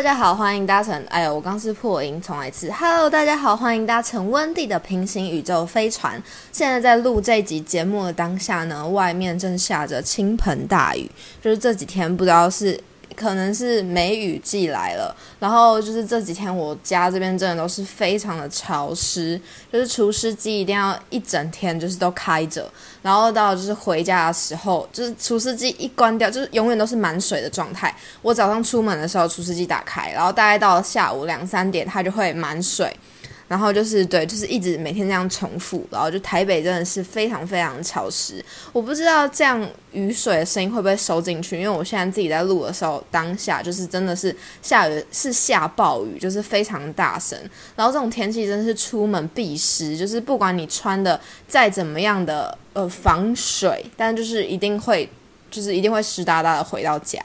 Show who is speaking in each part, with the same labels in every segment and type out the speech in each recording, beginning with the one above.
Speaker 1: 大家好，欢迎搭乘。哎呦，我刚是破音，重来一次。Hello，大家好，欢迎搭乘温蒂的平行宇宙飞船。现在在录这集节目的当下呢，外面正下着倾盆大雨，就是这几天不知道是。可能是梅雨季来了，然后就是这几天我家这边真的都是非常的潮湿，就是除湿机一定要一整天就是都开着，然后到就是回家的时候，就是除湿机一关掉，就是永远都是满水的状态。我早上出门的时候除湿机打开，然后大概到下午两三点，它就会满水。然后就是对，就是一直每天这样重复，然后就台北真的是非常非常潮湿。我不知道这样雨水的声音会不会收进去，因为我现在自己在录的时候，当下就是真的是下雨，是下暴雨，就是非常大声。然后这种天气真的是出门必湿，就是不管你穿的再怎么样的呃防水，但就是一定会，就是一定会湿哒哒的回到家。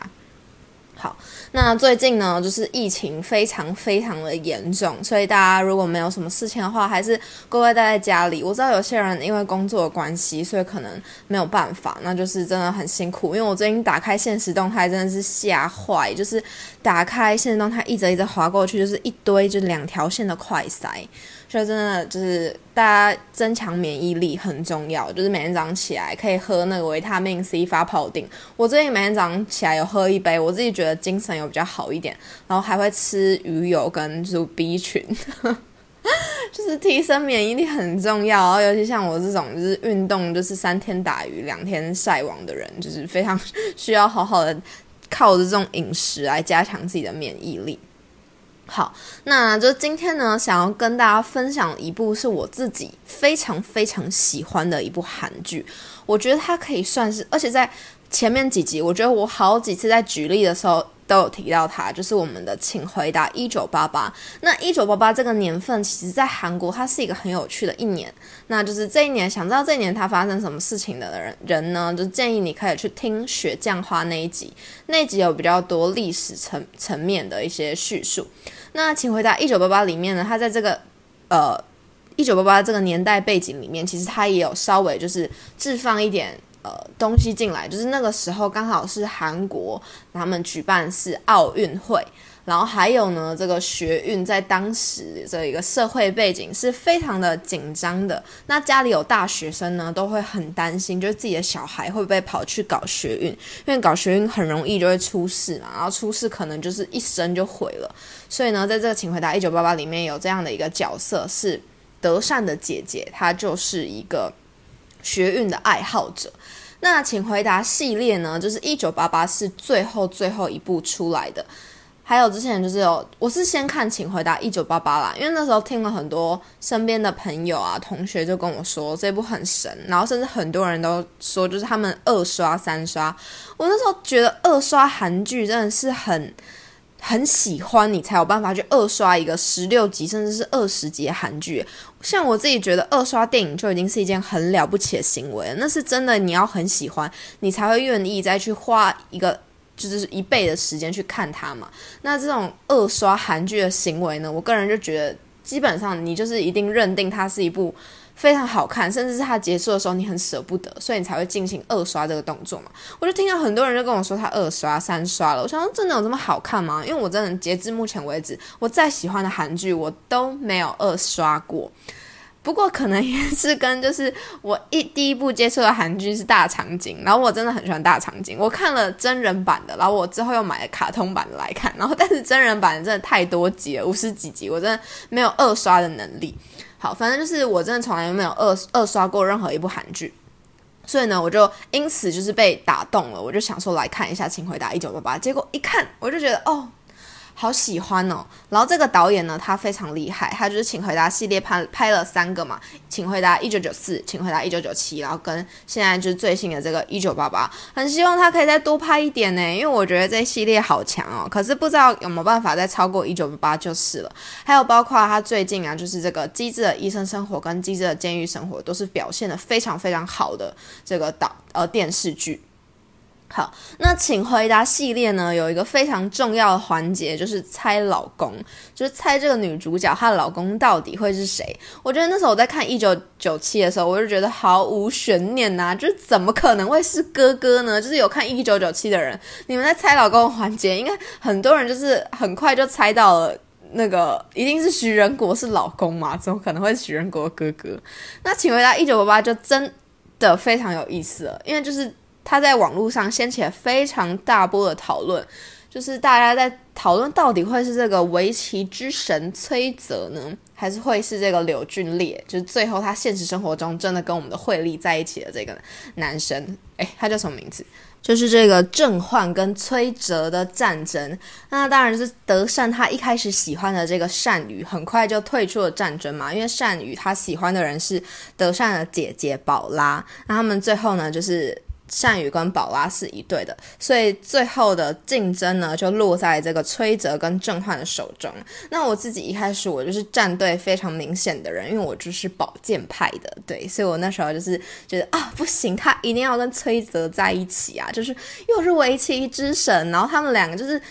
Speaker 1: 好，那最近呢，就是疫情非常非常的严重，所以大家如果没有什么事情的话，还是乖乖待在家里。我知道有些人因为工作的关系，所以可能没有办法，那就是真的很辛苦。因为我最近打开现实动态，真的是吓坏，就是打开现实动态，一直一直滑过去，就是一堆就是两条线的快塞。就真的就是大家增强免疫力很重要，就是每天早上起来可以喝那个维他命 C 发泡锭。我最近每天早上起来有喝一杯，我自己觉得精神有比较好一点，然后还会吃鱼油跟就是 B 群，就是提升免疫力很重要。然后尤其像我这种就是运动就是三天打鱼两天晒网的人，就是非常需要好好的靠着这种饮食来加强自己的免疫力。好，那就今天呢，想要跟大家分享一部是我自己非常非常喜欢的一部韩剧。我觉得它可以算是，而且在前面几集，我觉得我好几次在举例的时候都有提到它，就是我们的《请回答一九八八》。那一九八八这个年份，其实在韩国它是一个很有趣的一年。那就是这一年，想知道这一年它发生什么事情的人人呢，就建议你可以去听《雪降花》那一集，那一集有比较多历史层层面的一些叙述。那请回答一九八八里面呢，它在这个呃一九八八这个年代背景里面，其实它也有稍微就是置放一点呃东西进来，就是那个时候刚好是韩国他们举办是奥运会。然后还有呢，这个学运在当时这一个社会背景是非常的紧张的。那家里有大学生呢，都会很担心，就是自己的小孩会不会跑去搞学运，因为搞学运很容易就会出事嘛。然后出事可能就是一生就毁了。所以呢，在这个《请回答一九八八》里面有这样的一个角色，是德善的姐姐，她就是一个学运的爱好者。那《请回答》系列呢，就是一九八八是最后最后一部出来的。还有之前就是有，我是先看《请回答一九八八》啦，因为那时候听了很多身边的朋友啊、同学就跟我说这部很神，然后甚至很多人都说就是他们二刷三刷。我那时候觉得二刷韩剧真的是很很喜欢，你才有办法去二刷一个十六集甚至是二十集的韩剧。像我自己觉得二刷电影就已经是一件很了不起的行为了，那是真的你要很喜欢，你才会愿意再去花一个。就是一倍的时间去看它嘛，那这种二刷韩剧的行为呢，我个人就觉得，基本上你就是一定认定它是一部非常好看，甚至是它结束的时候你很舍不得，所以你才会进行二刷这个动作嘛。我就听到很多人就跟我说他二刷三刷了，我想说真的有这么好看吗？因为我真的截至目前为止，我再喜欢的韩剧我都没有二刷过。不过可能也是跟就是我一第一部接触的韩剧是大长今，然后我真的很喜欢大长今，我看了真人版的，然后我之后又买了卡通版的来看，然后但是真人版真的太多集了，五十几集，我真的没有二刷的能力。好，反正就是我真的从来没有二二刷过任何一部韩剧，所以呢，我就因此就是被打动了，我就想说来看一下《请回答一九八八》，结果一看我就觉得哦。好喜欢哦！然后这个导演呢，他非常厉害，他就是请回答系列拍拍了三个嘛，请回答一九九四，请回答一九九七，然后跟现在就是最新的这个一九八八，很希望他可以再多拍一点呢，因为我觉得这系列好强哦。可是不知道有没有办法再超过一九八八就是了。还有包括他最近啊，就是这个机智的医生生活跟机智的监狱生活，都是表现的非常非常好的这个导呃电视剧。好，那请回答系列呢，有一个非常重要的环节，就是猜老公，就是猜这个女主角她的老公到底会是谁。我觉得那时候我在看一九九七的时候，我就觉得毫无悬念呐，就是怎么可能会是哥哥呢？就是有看一九九七的人，你们在猜老公环节，应该很多人就是很快就猜到了，那个一定是徐仁国是老公嘛？怎么可能会徐仁国哥哥？那请回答一九八八就真的非常有意思了，因为就是。他在网络上掀起了非常大波的讨论，就是大家在讨论到底会是这个围棋之神崔泽呢，还是会是这个柳俊烈？就是最后他现实生活中真的跟我们的惠利在一起的这个男生，诶，他叫什么名字？就是这个郑焕跟崔泽的战争。那当然是德善他一开始喜欢的这个善宇，很快就退出了战争嘛，因为善宇他喜欢的人是德善的姐姐宝拉。那他们最后呢，就是。善宇跟宝拉是一对的，所以最后的竞争呢，就落在这个崔泽跟郑焕的手中。那我自己一开始我就是站队非常明显的人，因为我就是宝剑派的，对，所以我那时候就是觉得啊，不行，他一定要跟崔泽在一起啊，就是又是围棋之神，然后他们两个就是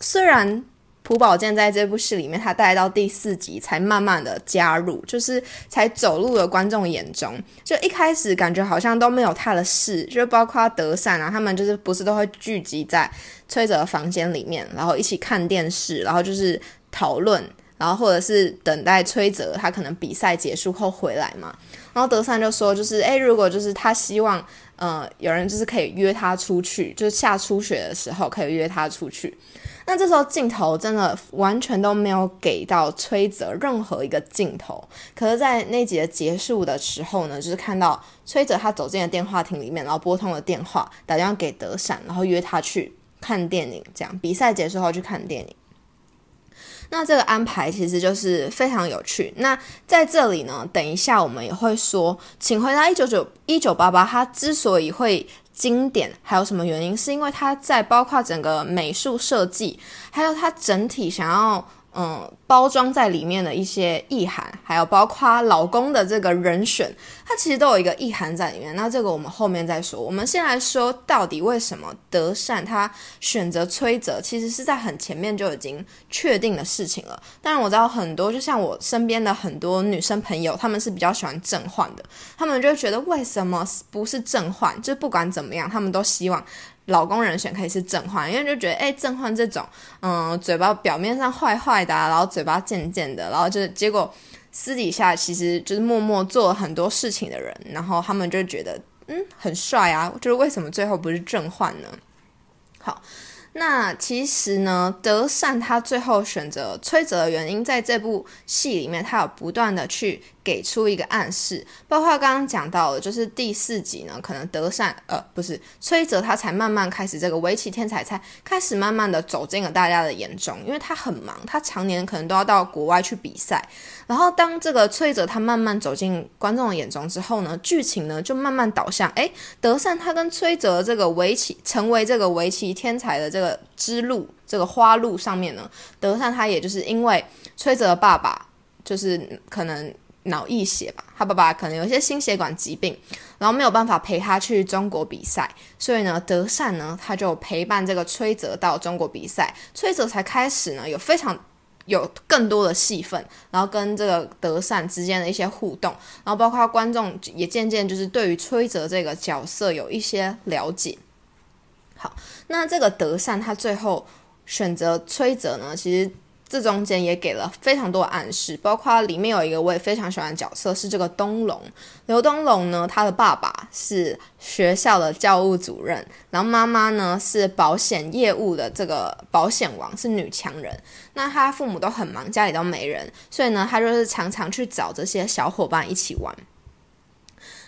Speaker 1: 虽然。朴宝剑在这部戏里面，他带到第四集才慢慢的加入，就是才走入了观众眼中。就一开始感觉好像都没有他的事，就包括德善啊，他们就是不是都会聚集在崔泽的房间里面，然后一起看电视，然后就是讨论，然后或者是等待崔泽他可能比赛结束后回来嘛。然后德善就说，就是诶，如果就是他希望，呃，有人就是可以约他出去，就是下初雪的时候可以约他出去。那这时候镜头真的完全都没有给到崔泽任何一个镜头，可是，在那集的结束的时候呢，就是看到崔泽他走进了电话亭里面，然后拨通了电话，打电话给德善，然后约他去看电影，这样比赛结束后去看电影。那这个安排其实就是非常有趣。那在这里呢，等一下我们也会说，请回答一九九一九八八，他之所以会。经典还有什么原因？是因为它在包括整个美术设计，还有它整体想要。嗯，包装在里面的一些意涵，还有包括老公的这个人选，它其实都有一个意涵在里面。那这个我们后面再说。我们先来说到底为什么德善他选择崔泽，其实是在很前面就已经确定的事情了。当然我知道很多，就像我身边的很多女生朋友，他们是比较喜欢正焕的，他们就觉得为什么不是正焕？就不管怎么样，他们都希望。老公人选可以是正焕，因为就觉得哎，正焕这种，嗯，嘴巴表面上坏坏的，然后嘴巴贱贱的，然后就结果私底下其实就是默默做了很多事情的人，然后他们就觉得嗯很帅啊，就是为什么最后不是正焕呢？好。那其实呢，德善他最后选择崔泽的原因，在这部戏里面，他有不断的去给出一个暗示，包括刚刚讲到的，就是第四集呢，可能德善呃不是崔泽，他才慢慢开始这个围棋天才才开始慢慢的走进了大家的眼中，因为他很忙，他常年可能都要到国外去比赛。然后当这个崔泽他慢慢走进观众的眼中之后呢，剧情呢就慢慢导向，哎，德善他跟崔泽这个围棋成为这个围棋天才的这个之路，这个花路上面呢，德善他也就是因为崔泽的爸爸就是可能脑溢血吧，他爸爸可能有些心血管疾病，然后没有办法陪他去中国比赛，所以呢，德善呢他就陪伴这个崔泽到中国比赛，崔泽才开始呢有非常。有更多的戏份，然后跟这个德善之间的一些互动，然后包括观众也渐渐就是对于崔泽这个角色有一些了解。好，那这个德善他最后选择崔泽呢，其实。这中间也给了非常多暗示，包括里面有一个我也非常喜欢的角色，是这个东龙。刘东龙呢，他的爸爸是学校的教务主任，然后妈妈呢是保险业务的这个保险王，是女强人。那他父母都很忙，家里都没人，所以呢，他就是常常去找这些小伙伴一起玩。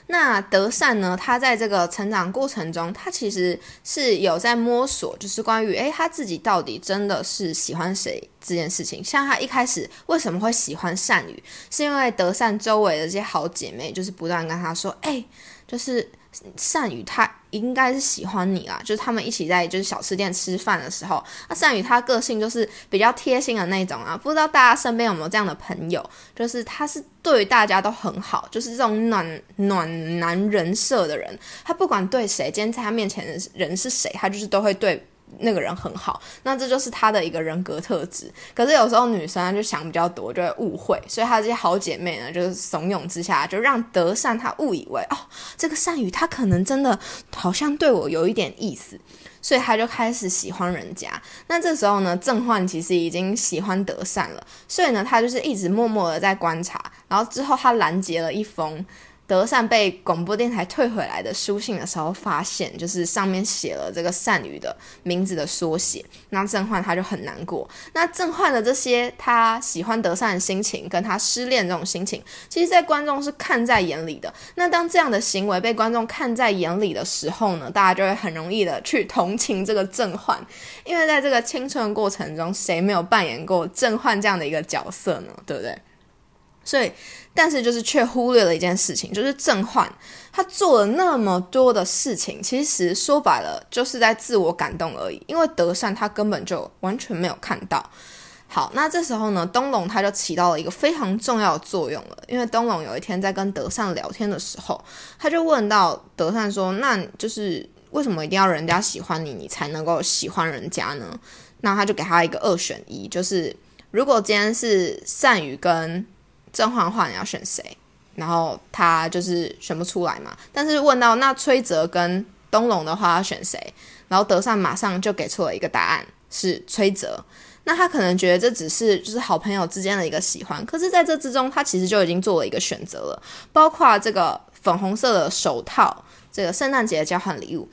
Speaker 1: 那德善呢？他在这个成长过程中，他其实是有在摸索，就是关于诶他自己到底真的是喜欢谁这件事情。像他一开始为什么会喜欢善宇，是因为德善周围的这些好姐妹就是不断跟他说，哎，就是善宇他应该是喜欢你啦，就是他们一起在就是小吃店吃饭的时候，那善宇他个性就是比较贴心的那种啊，不知道大家身边有没有这样的朋友，就是他是对大家都很好，就是这种暖暖男人设的人，他不管对谁，今天在他面前的人是谁，他就是都会对。那个人很好，那这就是他的一个人格特质。可是有时候女生就想比较多，就会误会，所以她这些好姐妹呢，就是怂恿之下，就让德善他误以为哦，这个善宇他可能真的好像对我有一点意思，所以他就开始喜欢人家。那这时候呢，郑焕其实已经喜欢德善了，所以呢，他就是一直默默的在观察，然后之后他拦截了一封。德善被广播电台退回来的书信的时候，发现就是上面写了这个善宇的名字的缩写，那郑焕他就很难过。那郑焕的这些他喜欢德善的心情，跟他失恋这种心情，其实，在观众是看在眼里的。那当这样的行为被观众看在眼里的时候呢，大家就会很容易的去同情这个郑焕，因为在这个青春过程中，谁没有扮演过郑焕这样的一个角色呢？对不对？所以。但是就是却忽略了一件事情，就是郑焕他做了那么多的事情，其实说白了就是在自我感动而已。因为德善他根本就完全没有看到。好，那这时候呢，东龙他就起到了一个非常重要的作用了。因为东龙有一天在跟德善聊天的时候，他就问到德善说：“那就是为什么一定要人家喜欢你，你才能够喜欢人家呢？”那他就给他一个二选一，就是如果今天是善宇跟郑焕焕你要选谁？然后他就是选不出来嘛。但是问到那崔泽跟东龙的话要选谁？然后德善马上就给出了一个答案，是崔泽。那他可能觉得这只是就是好朋友之间的一个喜欢，可是在这之中，他其实就已经做了一个选择了，包括这个粉红色的手套，这个圣诞节交换礼物。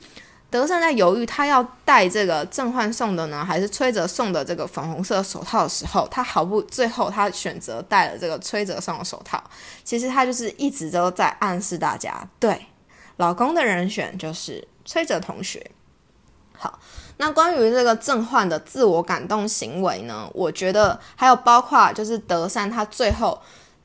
Speaker 1: 德善在犹豫，他要戴这个郑焕送的呢，还是崔泽送的这个粉红色手套的时候，他毫不最后他选择戴了这个崔泽送的手套。其实他就是一直都在暗示大家，对老公的人选就是崔泽同学。好，那关于这个郑焕的自我感动行为呢，我觉得还有包括就是德善他最后。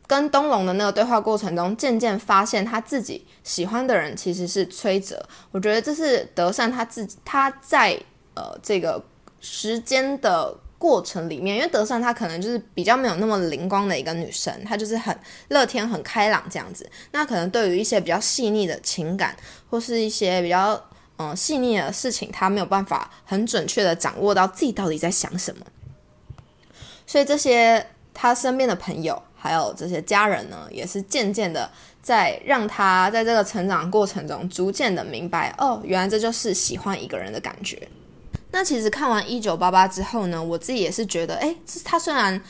Speaker 1: 跟东龙的那个对话过程中，渐渐发现他自己喜欢的人其实是崔泽。我觉得这是德善他自己他在呃这个时间的过程里面，因为德善她可能就是比较没有那么灵光的一个女生，她就是很乐天、很开朗这样子。那可能对于一些比较细腻的情感，或是一些比较嗯细腻的事情，她没有办法很准确的掌握到自己到底在想什么。所以这些他身边的朋友。还有这些家人呢，也是渐渐的在让他在这个成长过程中，逐渐的明白，哦，原来这就是喜欢一个人的感觉。那其实看完《一九八八》之后呢，我自己也是觉得，诶，他虽然。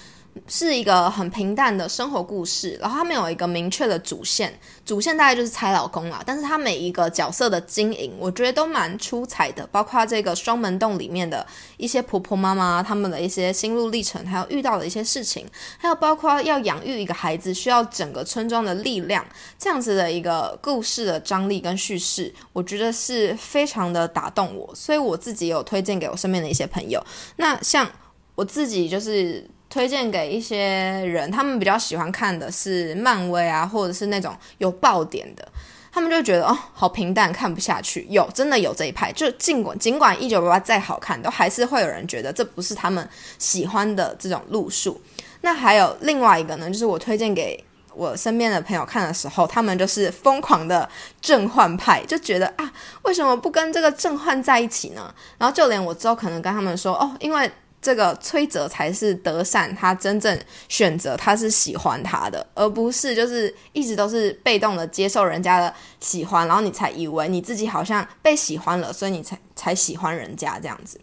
Speaker 1: 是一个很平淡的生活故事，然后他没有一个明确的主线，主线大概就是猜老公啦。但是他每一个角色的经营，我觉得都蛮出彩的，包括这个双门洞里面的一些婆婆妈妈他们的一些心路历程，还有遇到的一些事情，还有包括要养育一个孩子需要整个村庄的力量，这样子的一个故事的张力跟叙事，我觉得是非常的打动我，所以我自己有推荐给我身边的一些朋友。那像我自己就是。推荐给一些人，他们比较喜欢看的是漫威啊，或者是那种有爆点的，他们就觉得哦，好平淡，看不下去。有真的有这一派，就尽管尽管一九八八再好看，都还是会有人觉得这不是他们喜欢的这种路数。那还有另外一个呢，就是我推荐给我身边的朋友看的时候，他们就是疯狂的正焕派，就觉得啊，为什么不跟这个正焕在一起呢？然后就连我之后可能跟他们说哦，因为。这个崔泽才是德善，他真正选择他是喜欢他的，而不是就是一直都是被动的接受人家的喜欢，然后你才以为你自己好像被喜欢了，所以你才才喜欢人家这样子。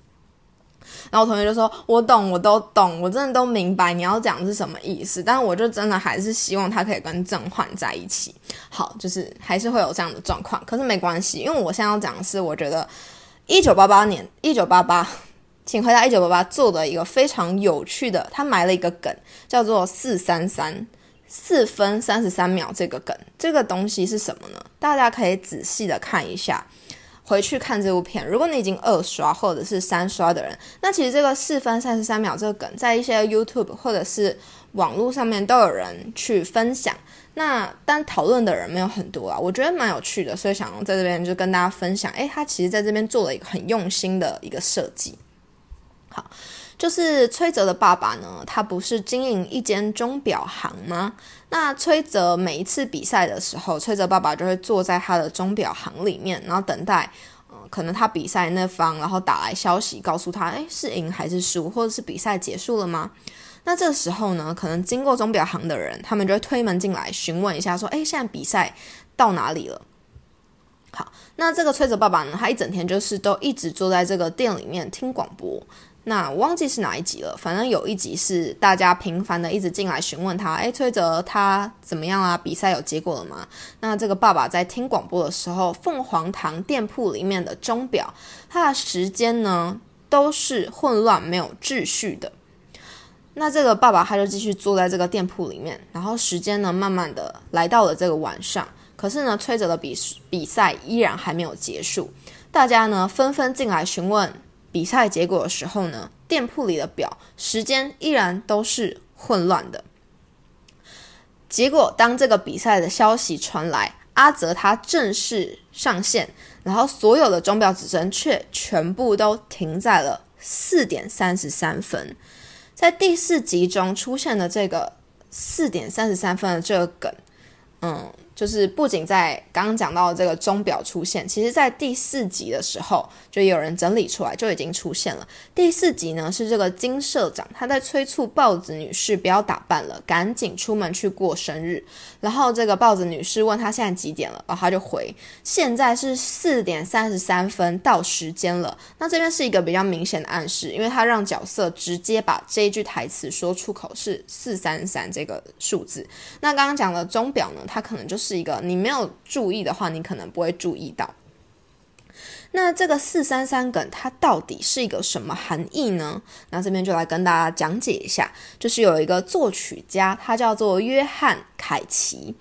Speaker 1: 然后我同学就说：“我懂，我都懂，我真的都明白你要讲是什么意思。”但是我就真的还是希望他可以跟郑焕在一起。好，就是还是会有这样的状况，可是没关系，因为我现在要讲的是，我觉得一九八八年，一九八八。请回答一九八八做的一个非常有趣的，他埋了一个梗，叫做四三三四分三十三秒。这个梗，这个东西是什么呢？大家可以仔细的看一下。回去看这部片，如果你已经二刷或者是三刷的人，那其实这个四分三十三秒这个梗，在一些 YouTube 或者是网络上面都有人去分享。那但讨论的人没有很多啊，我觉得蛮有趣的，所以想在这边就跟大家分享。诶，他其实在这边做了一个很用心的一个设计。好，就是崔泽的爸爸呢，他不是经营一间钟表行吗？那崔泽每一次比赛的时候，崔泽爸爸就会坐在他的钟表行里面，然后等待，呃，可能他比赛那方然后打来消息告诉他，诶，是赢还是输，或者是比赛结束了吗？那这时候呢，可能经过钟表行的人，他们就会推门进来询问一下，说：“哎，现在比赛到哪里了？”好，那这个崔泽爸爸呢，他一整天就是都一直坐在这个店里面听广播。那我忘记是哪一集了，反正有一集是大家频繁的一直进来询问他：“哎，崔泽他怎么样啊？比赛有结果了吗？”那这个爸爸在听广播的时候，凤凰堂店铺里面的钟表，它的时间呢都是混乱没有秩序的。那这个爸爸他就继续坐在这个店铺里面，然后时间呢慢慢的来到了这个晚上，可是呢崔泽的比比赛依然还没有结束，大家呢纷纷进来询问比赛结果的时候呢，店铺里的表时间依然都是混乱的。结果当这个比赛的消息传来，阿泽他正式上线，然后所有的钟表指针却全部都停在了四点三十三分。在第四集中出现的这个四点三十三分的这个梗，嗯。就是不仅在刚刚讲到的这个钟表出现，其实在第四集的时候就有人整理出来，就已经出现了。第四集呢是这个金社长他在催促豹子女士不要打扮了，赶紧出门去过生日。然后这个豹子女士问他现在几点了，然后他就回现在是四点三十三分到时间了。那这边是一个比较明显的暗示，因为他让角色直接把这一句台词说出口是四三三这个数字。那刚刚讲的钟表呢，它可能就是。是一个你没有注意的话，你可能不会注意到。那这个四三三梗它到底是一个什么含义呢？那这边就来跟大家讲解一下。就是有一个作曲家，他叫做约翰凯奇，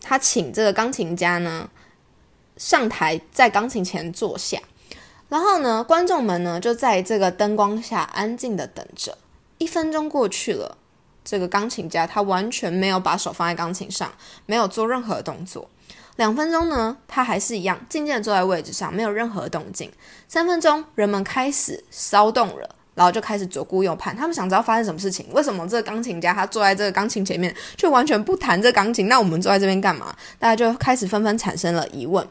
Speaker 1: 他请这个钢琴家呢上台，在钢琴前坐下，然后呢，观众们呢就在这个灯光下安静的等着。一分钟过去了。这个钢琴家他完全没有把手放在钢琴上，没有做任何动作。两分钟呢，他还是一样静静的坐在位置上，没有任何动静。三分钟，人们开始骚动了，然后就开始左顾右盼，他们想知道发生什么事情。为什么这个钢琴家他坐在这个钢琴前面，却完全不弹这钢琴？那我们坐在这边干嘛？大家就开始纷纷产生了疑问。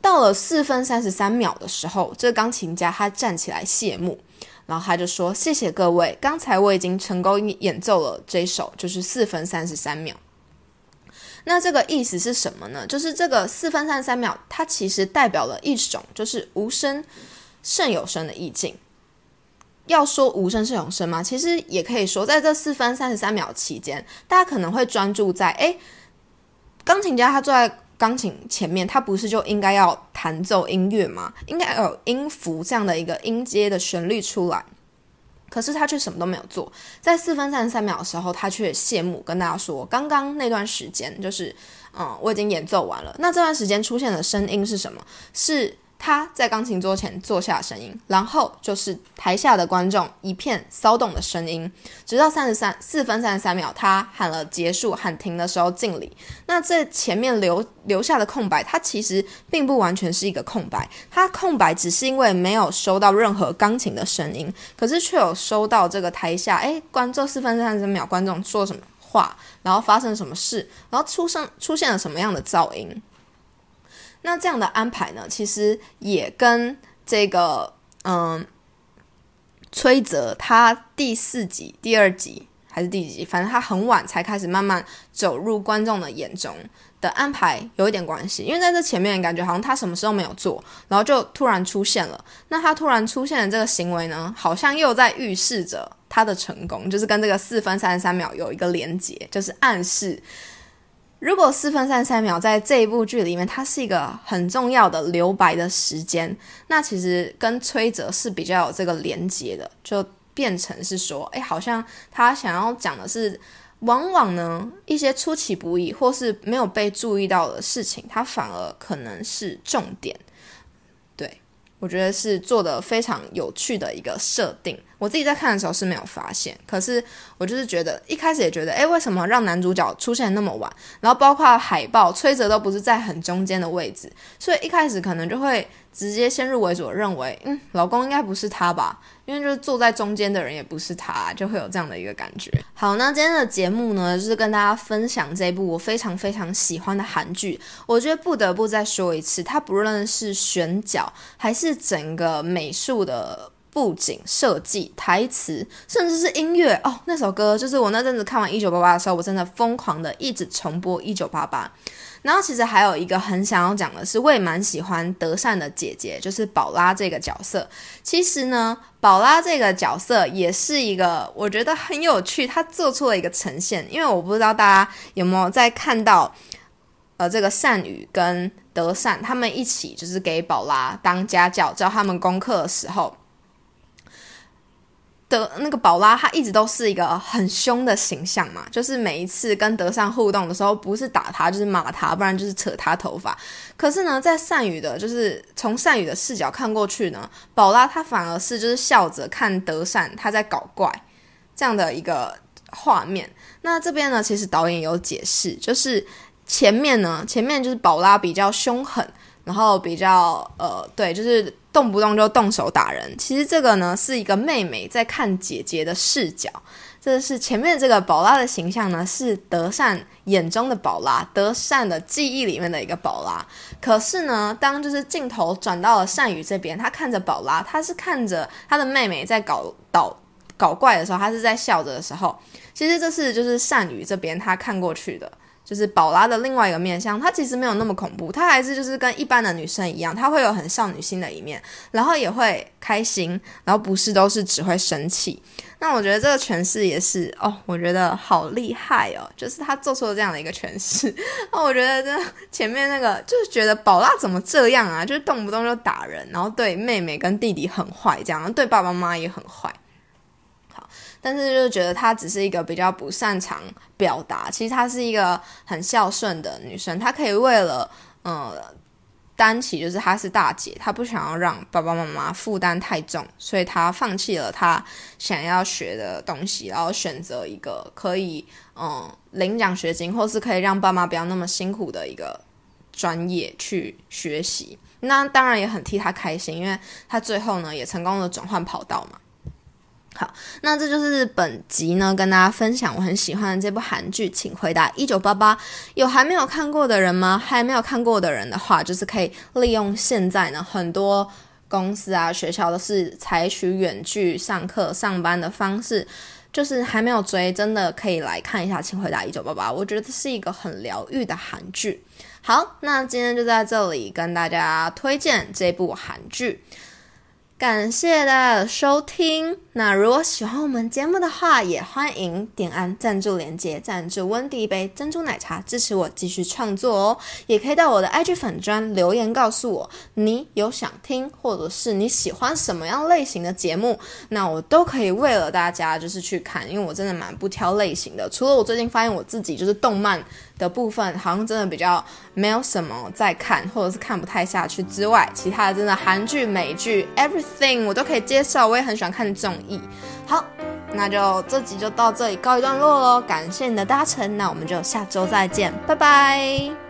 Speaker 1: 到了四分三十三秒的时候，这个钢琴家他站起来谢幕。然后他就说：“谢谢各位，刚才我已经成功演奏了这首，就是四分三十三秒。那这个意思是什么呢？就是这个四分三十三秒，它其实代表了一种就是无声胜有声的意境。要说无声胜有声吗？其实也可以说，在这四分三十三秒期间，大家可能会专注在，诶，钢琴家他坐在。”钢琴前面，它不是就应该要弹奏音乐吗？应该有音符这样的一个音阶的旋律出来，可是他却什么都没有做。在四分三十三秒的时候，他却谢幕，跟大家说：“刚刚那段时间就是，嗯，我已经演奏完了。那这段时间出现的声音是什么？是。”他在钢琴桌前坐下声音，然后就是台下的观众一片骚动的声音，直到三十三四分三十三秒，他喊了结束喊停的时候敬礼。那这前面留留下的空白，它其实并不完全是一个空白，它空白只是因为没有收到任何钢琴的声音，可是却有收到这个台下哎观众四分三十三秒观众说什么话，然后发生什么事，然后出生出现了什么样的噪音。那这样的安排呢，其实也跟这个嗯，崔泽他第四集、第二集还是第几集，反正他很晚才开始慢慢走入观众的眼中的安排有一点关系。因为在这前面感觉好像他什么事都没有做，然后就突然出现了。那他突然出现的这个行为呢，好像又在预示着他的成功，就是跟这个四分三十三秒有一个连接，就是暗示。如果四分三十三秒在这一部剧里面，它是一个很重要的留白的时间，那其实跟崔泽是比较有这个连接的，就变成是说，哎，好像他想要讲的是，往往呢一些出其不意或是没有被注意到的事情，它反而可能是重点。对我觉得是做的非常有趣的一个设定。我自己在看的时候是没有发现，可是我就是觉得一开始也觉得，诶，为什么让男主角出现那么晚？然后包括海报，崔泽都不是在很中间的位置，所以一开始可能就会直接先入为主认为，嗯，老公应该不是他吧？因为就是坐在中间的人也不是他，就会有这样的一个感觉。好，那今天的节目呢，就是跟大家分享这部我非常非常喜欢的韩剧。我觉得不得不再说一次，它不论是选角还是整个美术的。布景设计、台词，甚至是音乐哦，那首歌就是我那阵子看完《一九八八》的时候，我真的疯狂的一直重播《一九八八》。然后其实还有一个很想要讲的是，我也蛮喜欢德善的姐姐，就是宝拉这个角色。其实呢，宝拉这个角色也是一个我觉得很有趣，她做出了一个呈现。因为我不知道大家有没有在看到，呃，这个善宇跟德善他们一起就是给宝拉当家教，教他们功课的时候。的那个宝拉，她一直都是一个很凶的形象嘛，就是每一次跟德善互动的时候，不是打他就是骂他，不然就是扯他头发。可是呢，在善宇的，就是从善宇的视角看过去呢，宝拉她反而是就是笑着看德善他在搞怪这样的一个画面。那这边呢，其实导演有解释，就是前面呢，前面就是宝拉比较凶狠，然后比较呃，对，就是。动不动就动手打人，其实这个呢是一个妹妹在看姐姐的视角。这是前面这个宝拉的形象呢，是德善眼中的宝拉，德善的记忆里面的一个宝拉。可是呢，当就是镜头转到了善宇这边，他看着宝拉，他是看着他的妹妹在搞捣搞怪的时候，他是在笑着的时候。其实这是就是善宇这边他看过去的。就是宝拉的另外一个面相，她其实没有那么恐怖，她还是就是跟一般的女生一样，她会有很少女心的一面，然后也会开心，然后不是都是只会生气。那我觉得这个诠释也是哦，我觉得好厉害哦，就是她做出了这样的一个诠释。那 我觉得这前面那个就是觉得宝拉怎么这样啊，就是动不动就打人，然后对妹妹跟弟弟很坏，这样对爸爸妈妈也很坏。但是就觉得她只是一个比较不擅长表达，其实她是一个很孝顺的女生，她可以为了呃担起就是她是大姐，她不想要让爸爸妈妈负担太重，所以她放弃了她想要学的东西，然后选择一个可以嗯领奖学金或是可以让爸妈不要那么辛苦的一个专业去学习。那当然也很替她开心，因为她最后呢也成功的转换跑道嘛。好，那这就是本集呢，跟大家分享我很喜欢的这部韩剧，请回答一九八八。有还没有看过的人吗？还没有看过的人的话，就是可以利用现在呢，很多公司啊、学校都是采取远距上课、上班的方式，就是还没有追，真的可以来看一下，请回答一九八八。我觉得是一个很疗愈的韩剧。好，那今天就在这里跟大家推荐这部韩剧。感谢大家的收听。那如果喜欢我们节目的话，也欢迎点按赞助链接，赞助温迪一杯珍珠奶茶，支持我继续创作哦。也可以到我的 IG 粉专留言告诉我，你有想听，或者是你喜欢什么样类型的节目，那我都可以为了大家就是去看，因为我真的蛮不挑类型的。除了我最近发现我自己就是动漫。的部分好像真的比较没有什么在看，或者是看不太下去之外，其他的真的韩剧、美剧，everything 我都可以接受，我也很喜欢看综艺。好，那就这集就到这里告一段落喽，感谢你的搭乘，那我们就下周再见，拜拜。